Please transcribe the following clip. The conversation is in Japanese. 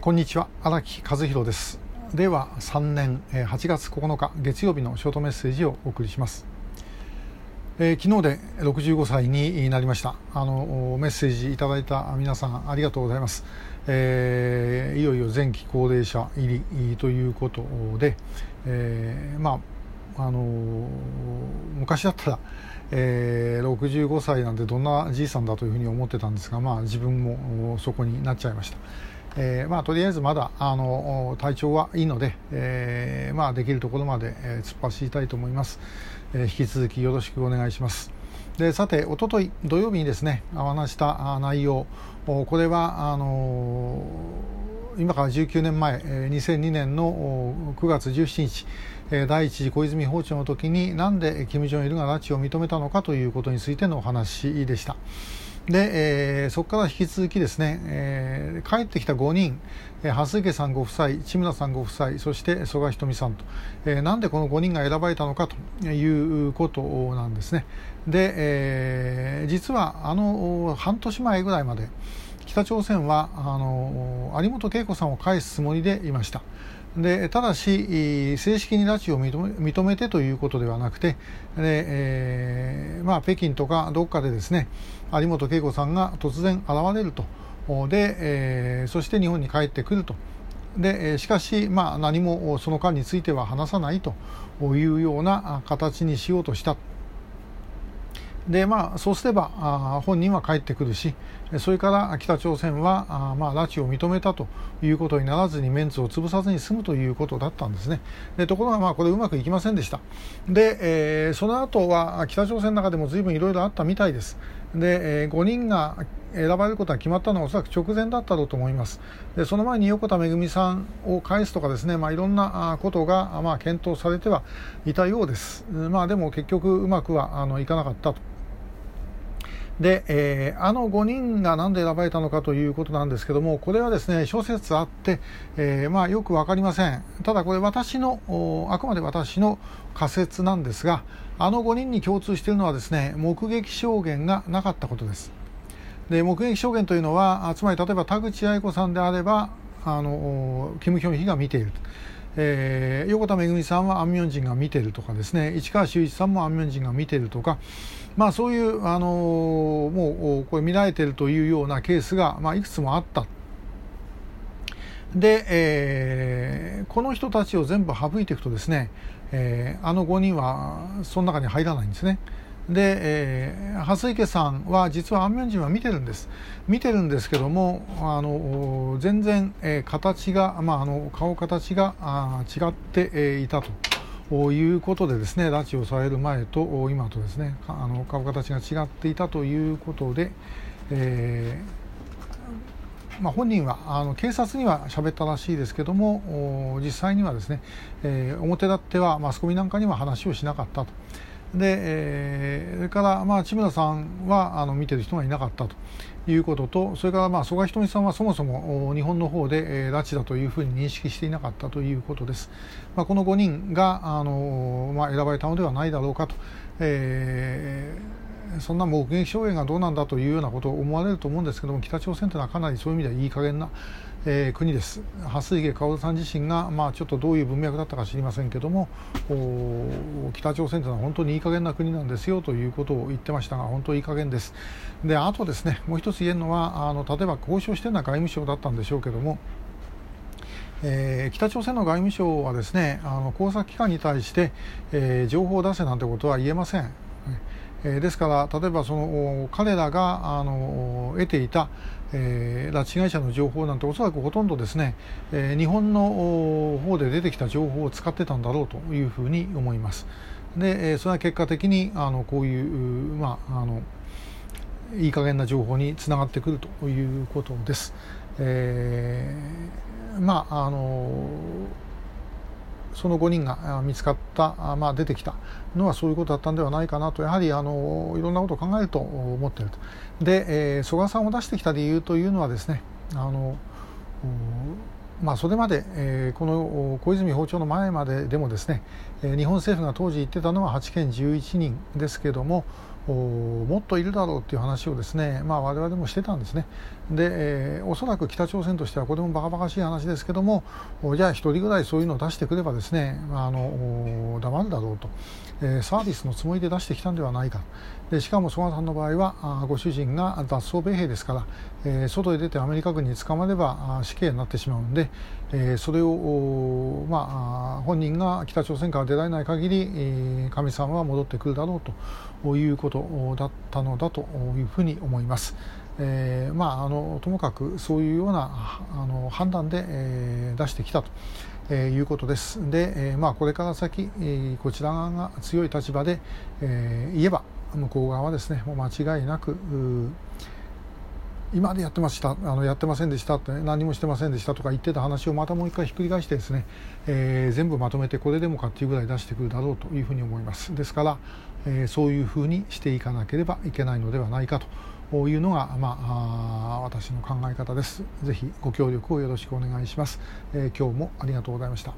こんにちは荒木和弘です。令和3年8月9日月曜日のショートメッセージをお送りします、えー、昨日で65歳になりました。あのメッセージいただいた皆さんありがとうございます、えー、いよいよ前期高齢者入りということで、えー、まああの昔だったらえー、65歳なんてどんなじいさんだというふうに思ってたんですが、まあ、自分もそこになっちゃいました。えーまあ、とりあえずまだあの体調はいいので、えーまあ、できるところまで、えー、突っ走りたいと思います、え、引き続きよろしくお願いします。でさておととい土曜日にですねお話した内容。これはあの今から19年前2002年の9月17日第一次小泉訪朝の時になんで金正日が拉致を認めたのかということについてのお話でした。で、えー、そこから引き続きですね、えー、帰ってきた5人、えー、蓮池さんご夫妻、千村さんご夫妻、そして曽我ひとみさんと、えー、なんでこの5人が選ばれたのかということなんですね。で、えー、実はあの半年前ぐらいまで北朝鮮はあの有本恵子さんを返すつもりでいました。でただし、正式に拉致を認めてということではなくて、でえーまあ、北京とかどっかでですね有本恵子さんが突然現れると。で、えー、そして日本に帰ってくると。でしかし、まあ、何もその間については話さないというような形にしようとした。でまあ、そうすればあ本人は帰ってくるしそれから北朝鮮はあ、まあ、拉致を認めたということにならずにメンツを潰さずに済むということだったんですね。でところがまあこれうまくいきませんでした。で、えー、その後は北朝鮮の中でも随分いろいろあったみたいです。で、えー、5人が選ばれることが決まったのはおそらく直前だったろうと思います。でその前に横田めぐみさんを返すとかですね、まあ、いろんなことが、まあ、検討されてはいたようです、まあ、でも結局うまくはあのいかなかったと。で、えー、あの5人が何で選ばれたのかということなんですけどもこれはですね諸説あって、えー、まあ、よく分かりません。ただこれ私のあくまで私の仮説なんですがあの5人に共通しているのはですね目撃証言がなかったことです。で目撃証言というのはつまり例えば田口八重子さんであればあのキム・ヒョンヒが見ている。えー、横田めぐみさんはアン・ミョンジンが見てるとかですね市川修一さんもアン・ミョンジンが見てるとか、まあ、そういう、あのー、もうこれ見られてるというようなケースが、まあ、いくつもあった。で、えー、この人たちを全部省いていくとですね、えー、あの5人はその中に入らないんですね。で、えー、蓮池さんは実は安明神は見てるんです見てるんですけどもあの全然、えー、形が、まあ、あの顔形があ違って、えー、いたということでですね拉致をされる前と今とですねあの顔形が違っていたということで、えーまあ、本人はあの警察には喋ったらしいですけども実際にはですね、えー、表立ってはマスコミなんかには話をしなかったと。で、えー、それから、まあ、千村さんはあの見てる人がいなかったということとそれから、まあ、曽我ひとみさんはそもそも日本の方で、えー、拉致だというふうに認識していなかったということです、まあ、この5人があの、まあ、選ばれたのではないだろうかと、えー、そんな目撃証言がどうなんだというようなことを思われると思うんですけども北朝鮮というのはかなりそういう意味ではいい加減なえー、国です。蓮池薫さん自身が、まあ、ちょっとどういう文脈だったか知りませんけども北朝鮮というのは本当にいい加減な国なんですよということを言ってましたが本当にいい加減です。であとですねもう一つ言えるのはあの例えば交渉してるのは外務省だったんでしょうけどもえー、北朝鮮の外務省はですねあの工作機関に対して、えー、情報を出せなんてことは言えません。えー、ですから例えばその彼らがあの得ていた、えー、拉致被害者の情報なんておそらくほとんどですね、えー、日本の方で出てきた情報を使ってたんだろうというふうに思います。で、えー、それは結果的にあのこういう、まあ、あのいい加減な情報につながってくるということです。えー、まああのその5人が見つかった、まあ、出てきたのはそういうことだったんではないかなとやはりあのいろんなことを考えると思っていると。で、えー、曽我さんを出してきた理由というのはですねあのまあ、それまで、えー、この小泉訪朝の前まででもですね、えー、日本政府が当時言ってたのは8県11人ですけれどももっといるだろうという話をですね、まあ、我々もしてたんですね。で、えー、おそらく北朝鮮としてはこれもバカバカしい話ですけどもじゃあ1人ぐらいそういうのを出してくればですねあの黙るだろうと、えー、サービスのつもりで出してきたんではないか。でしかも曽我さんの場合はあご主人が脱走米兵ですから、えー、外へ出てアメリカ軍に捕まれば死刑になってしまうんで、えー、それを、まあ、本人が北朝鮮から出られない限り、神さんは戻ってくるだろうということだったのだというふうに思います。えーまあ、あのともかくそういうようなあの判断で、えー、出してきたと。えー、いうことです。で、えーまあ、これから先、えー、こちら側が強い立場で、え、言えば向こう側はですねもう間違いなく今までやってましたあのやってませんでしたって何もしてませんでしたとか言ってた話をまたもう一回ひっくり返してですね、えー、全部まとめてこれでもかっていうぐらい出してくるだろうというふうに思います。ですから、えー、そういうふうにしていかなければいけないのではないかというのが、まあ、私の考え方です。ぜひご協力をよろしくお願いします、えー、今日もありがとうございました。